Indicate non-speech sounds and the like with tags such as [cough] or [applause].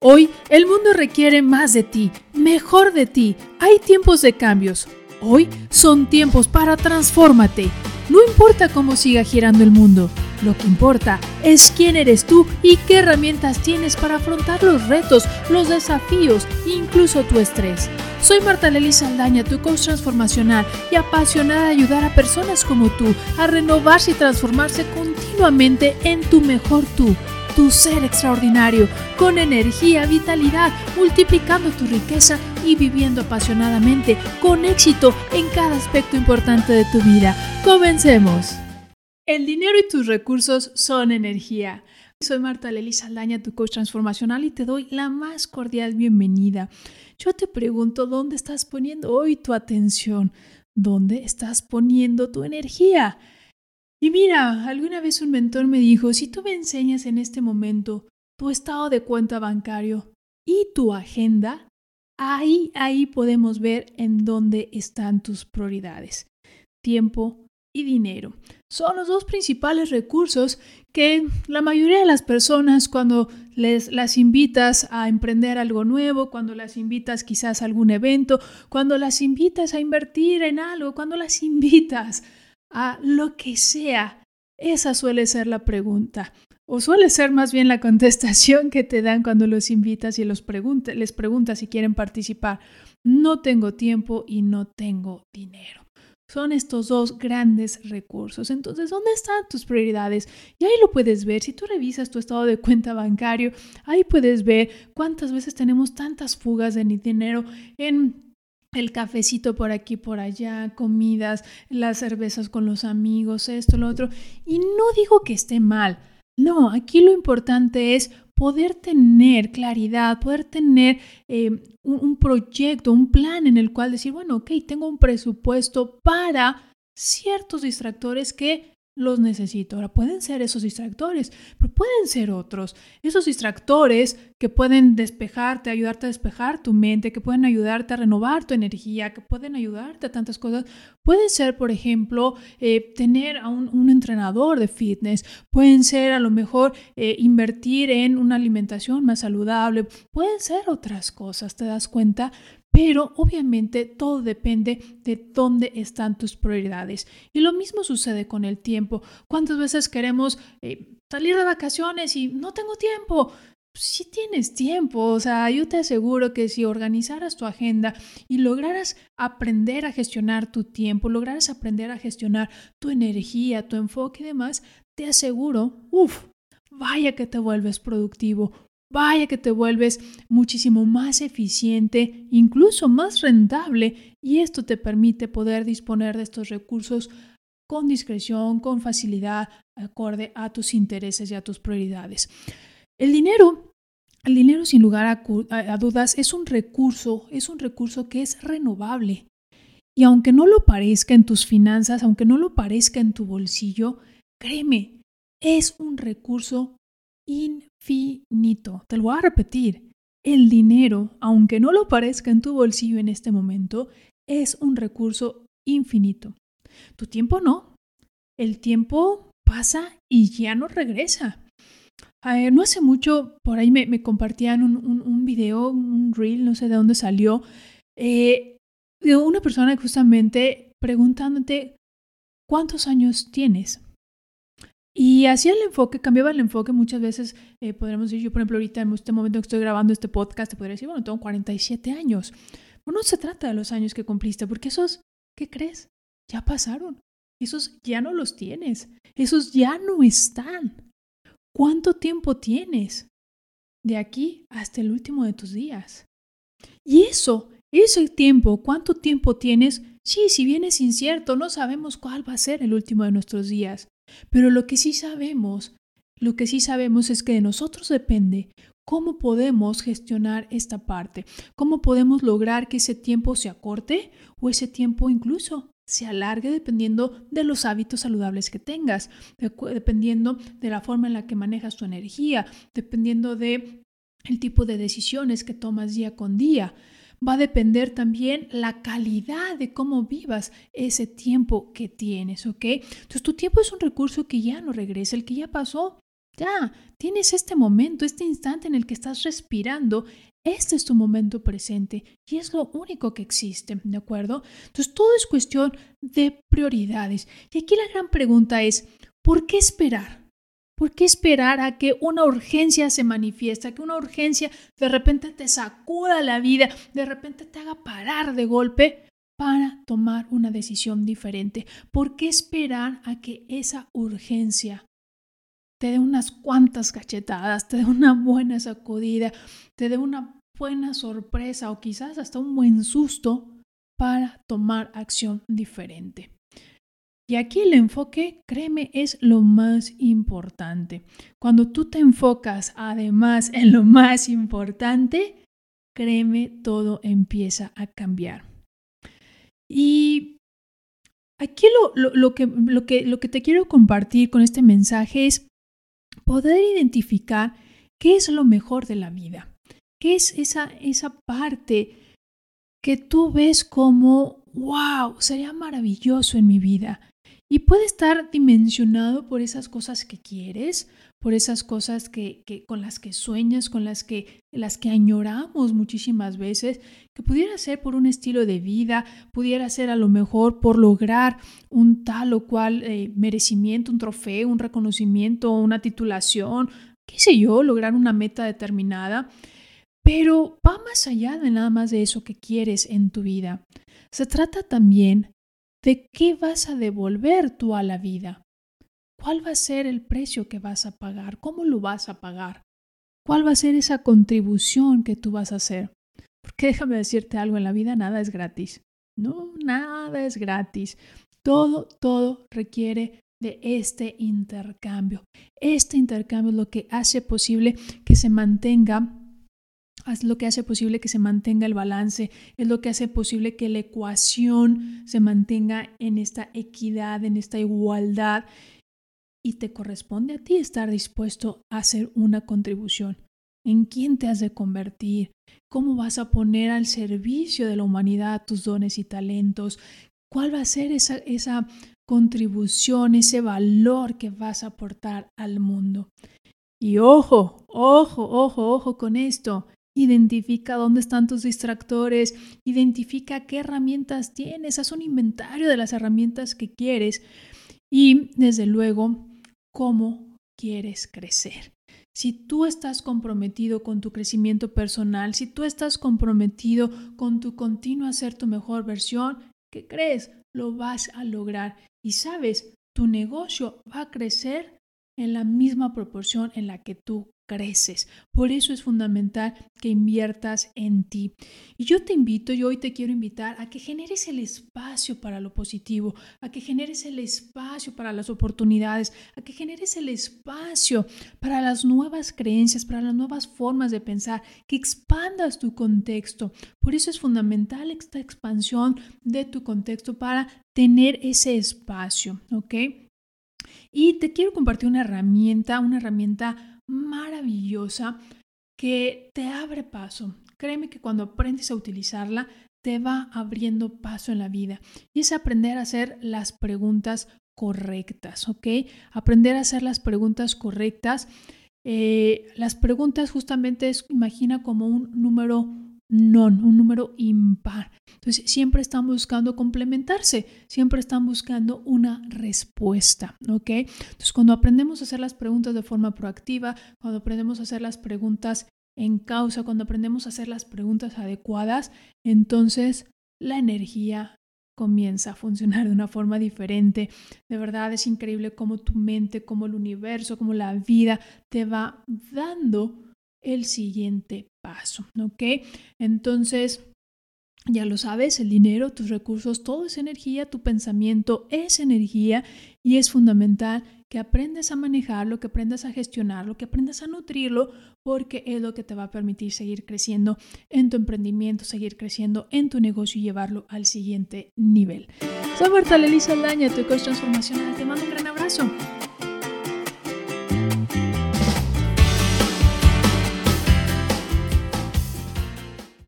Hoy el mundo requiere más de ti, mejor de ti. Hay tiempos de cambios. Hoy son tiempos para transfórmate. No importa cómo siga girando el mundo, lo que importa es quién eres tú y qué herramientas tienes para afrontar los retos, los desafíos e incluso tu estrés. Soy Marta Lely Saldaña, tu coach transformacional y apasionada de ayudar a personas como tú a renovarse y transformarse continuamente en tu mejor tú tu ser extraordinario, con energía, vitalidad, multiplicando tu riqueza y viviendo apasionadamente, con éxito en cada aspecto importante de tu vida. Comencemos. El dinero y tus recursos son energía. Soy Marta Lely Saldaña, tu coach transformacional, y te doy la más cordial bienvenida. Yo te pregunto, ¿dónde estás poniendo hoy tu atención? ¿Dónde estás poniendo tu energía? Y mira, alguna vez un mentor me dijo, si tú me enseñas en este momento tu estado de cuenta bancario y tu agenda, ahí, ahí podemos ver en dónde están tus prioridades. Tiempo y dinero. Son los dos principales recursos que la mayoría de las personas cuando les las invitas a emprender algo nuevo, cuando las invitas quizás a algún evento, cuando las invitas a invertir en algo, cuando las [laughs] invitas a lo que sea? Esa suele ser la pregunta. O suele ser más bien la contestación que te dan cuando los invitas y les preguntas si quieren participar. No tengo tiempo y no tengo dinero. Son estos dos grandes recursos. Entonces, ¿dónde están tus prioridades? Y ahí lo puedes ver. Si tú revisas tu estado de cuenta bancario, ahí puedes ver cuántas veces tenemos tantas fugas de dinero en el cafecito por aquí, por allá, comidas, las cervezas con los amigos, esto, lo otro. Y no digo que esté mal. No, aquí lo importante es poder tener claridad, poder tener eh, un, un proyecto, un plan en el cual decir, bueno, ok, tengo un presupuesto para ciertos distractores que los necesito. Ahora, pueden ser esos distractores, pero pueden ser otros. Esos distractores que pueden despejarte, ayudarte a despejar tu mente, que pueden ayudarte a renovar tu energía, que pueden ayudarte a tantas cosas. Pueden ser, por ejemplo, eh, tener a un, entrenador de fitness. Pueden ser, a lo mejor, eh, invertir en una alimentación más saludable. Pueden ser otras cosas, ¿te das cuenta? Pero obviamente todo depende de dónde están tus prioridades. Y lo mismo sucede con el tiempo. ¿Cuántas veces queremos eh, salir de vacaciones y no tengo tiempo? Si tienes tiempo, o sea, yo te aseguro que si organizaras tu agenda y lograras aprender a gestionar tu tiempo, lograras aprender a gestionar tu energía, tu enfoque y demás, te aseguro, uff, vaya que te vuelves productivo, Vaya que te vuelves muchísimo más eficiente, incluso más rentable, y esto te permite poder disponer de estos recursos con discreción, con facilidad, acorde a tus intereses y a tus prioridades. El dinero, el dinero sin lugar a, dudas es un recurso, es un recurso que es renovable. Y aunque no lo parezca en tus finanzas, aunque no lo parezca en tu bolsillo, créeme, es un recurso infinito. Te lo voy a repetir. El dinero, aunque no lo parezca en tu bolsillo en este momento, es un recurso infinito. Tu tiempo no. El tiempo pasa y ya no regresa. no hace mucho, por ahí me, compartían un, un, video, un reel, no sé de dónde salió, eh, de una persona justamente preguntándote, ¿cuántos años tienes? Y hacía el enfoque, cambiaba el enfoque muchas veces, eh, podríamos decir, yo por ejemplo ahorita en este momento que estoy grabando este podcast, te podría decir, bueno, tengo 47 años. no se trata de los años que cumpliste, porque esos, ¿qué crees? Ya pasaron. Esos ya no los tienes. Esos ya no están. ¿Cuánto tiempo tienes? De aquí hasta el último de tus días. Y eso, ese tiempo, ¿cuánto tiempo tienes? Sí, si bien es incierto, no sabemos cuál va a ser el último de nuestros días. Pero lo que sí sabemos, lo que sí sabemos es que de nosotros depende cómo podemos gestionar esta parte, cómo podemos lograr que ese tiempo se acorte o ese tiempo incluso se alargue dependiendo de los hábitos saludables que tengas, dependiendo de la forma en la que manejas tu energía, dependiendo de el tipo de decisiones que tomas día con día va a depender también la calidad de cómo vivas ese tiempo que tienes, ¿ok? Entonces tu tiempo es un recurso que ya no regresa, el que ya pasó, Ya, tienes este momento, este instante en el que estás respirando. Este es tu momento presente y es lo único que existe, ¿de acuerdo? Entonces, todo es cuestión de prioridades. Y aquí la gran pregunta es, ¿por qué esperar? ¿Por qué esperar a que una urgencia se manifiesta, que una urgencia de repente te sacuda la vida, de repente te haga parar de golpe para tomar una decisión diferente? ¿Por qué esperar a que esa urgencia te dé unas cuantas cachetadas, te dé una buena sacudida, te dé una buena sorpresa o quizás hasta un buen susto para tomar acción diferente? Y aquí el enfoque, créeme, es lo más importante. Cuando tú te enfocas además en lo más importante, créeme, todo empieza a cambiar. Y aquí lo, que, lo, que, lo que te quiero compartir con este mensaje es poder identificar qué es lo mejor de la vida, qué es esa, esa parte que tú ves como, wow, sería maravilloso en mi vida. Y puede estar dimensionado por esas cosas que quieres, por esas cosas que, con las que sueñas, con las que, las que añoramos muchísimas veces, que pudiera ser por un estilo de vida, pudiera ser a lo mejor por lograr un tal o cual eh, merecimiento, un trofeo, un reconocimiento, una titulación, qué sé yo, lograr una meta determinada. Pero va más allá de nada más de eso que quieres en tu vida. Se trata también ¿De qué vas a devolver tú a la vida? ¿Cuál va a ser el precio que vas a pagar? ¿Cómo lo vas a pagar? ¿Cuál va a ser esa contribución que tú vas a hacer? Porque déjame decirte algo, en la vida nada es gratis. No, nada es gratis. Todo, todo requiere de este intercambio. Este intercambio es lo que hace posible que se mantenga es lo que hace posible que se mantenga el balance, es lo que hace posible que la ecuación se mantenga en esta equidad, en esta igualdad. Y te corresponde a ti estar dispuesto a hacer una contribución. ¿En quién te has de convertir? ¿Cómo vas a poner al servicio de la humanidad tus dones y talentos? ¿Cuál va a ser esa, esa contribución, ese valor que vas a aportar al mundo? Y ojo, ojo, ojo, ojo con esto. Identifica dónde están tus distractores, identifica qué herramientas tienes, haz un inventario de las herramientas que quieres y desde luego cómo quieres crecer. Si tú estás comprometido con tu crecimiento personal, si tú estás comprometido con tu continuo ser tu mejor versión, ¿qué crees? Lo vas a lograr. Y sabes, tu negocio va a crecer en la misma proporción en la que tú creces. Por eso es fundamental que inviertas en ti. Y yo te invito, yo hoy te quiero invitar a que generes el espacio para lo positivo, a que generes el espacio para las oportunidades, a que generes el espacio para las nuevas creencias, para las nuevas formas de pensar, que expandas tu contexto. Por eso es fundamental esta expansión de tu contexto para tener ese espacio, ¿ok? Y te quiero compartir una herramienta, una herramienta maravillosa que te abre paso. Créeme que cuando aprendes a utilizarla, te va abriendo paso en la vida. Y es aprender a hacer las preguntas correctas, ¿ok? Aprender a hacer las preguntas correctas. Eh, las preguntas justamente es, imagina como un número non, un número impar. Entonces, siempre están buscando complementarse, siempre están buscando una respuesta, ¿ok? Entonces, cuando aprendemos a hacer las preguntas de forma proactiva, cuando aprendemos a hacer las preguntas en causa, cuando aprendemos a hacer las preguntas adecuadas, entonces la energía comienza a funcionar de una forma diferente. De verdad es increíble cómo tu mente, cómo el universo, cómo la vida te va dando el siguiente paso, ¿ok? Entonces, ya lo sabes, el dinero, tus recursos, todo es energía, tu pensamiento es energía y es fundamental que aprendas a manejarlo, que aprendas a gestionarlo, que aprendas a nutrirlo, porque es lo que te va a permitir seguir creciendo en tu emprendimiento, seguir creciendo en tu negocio y llevarlo al siguiente nivel. Soy Marta Lelisa Aldaña, tu coach transformacional. Te mando un gran abrazo.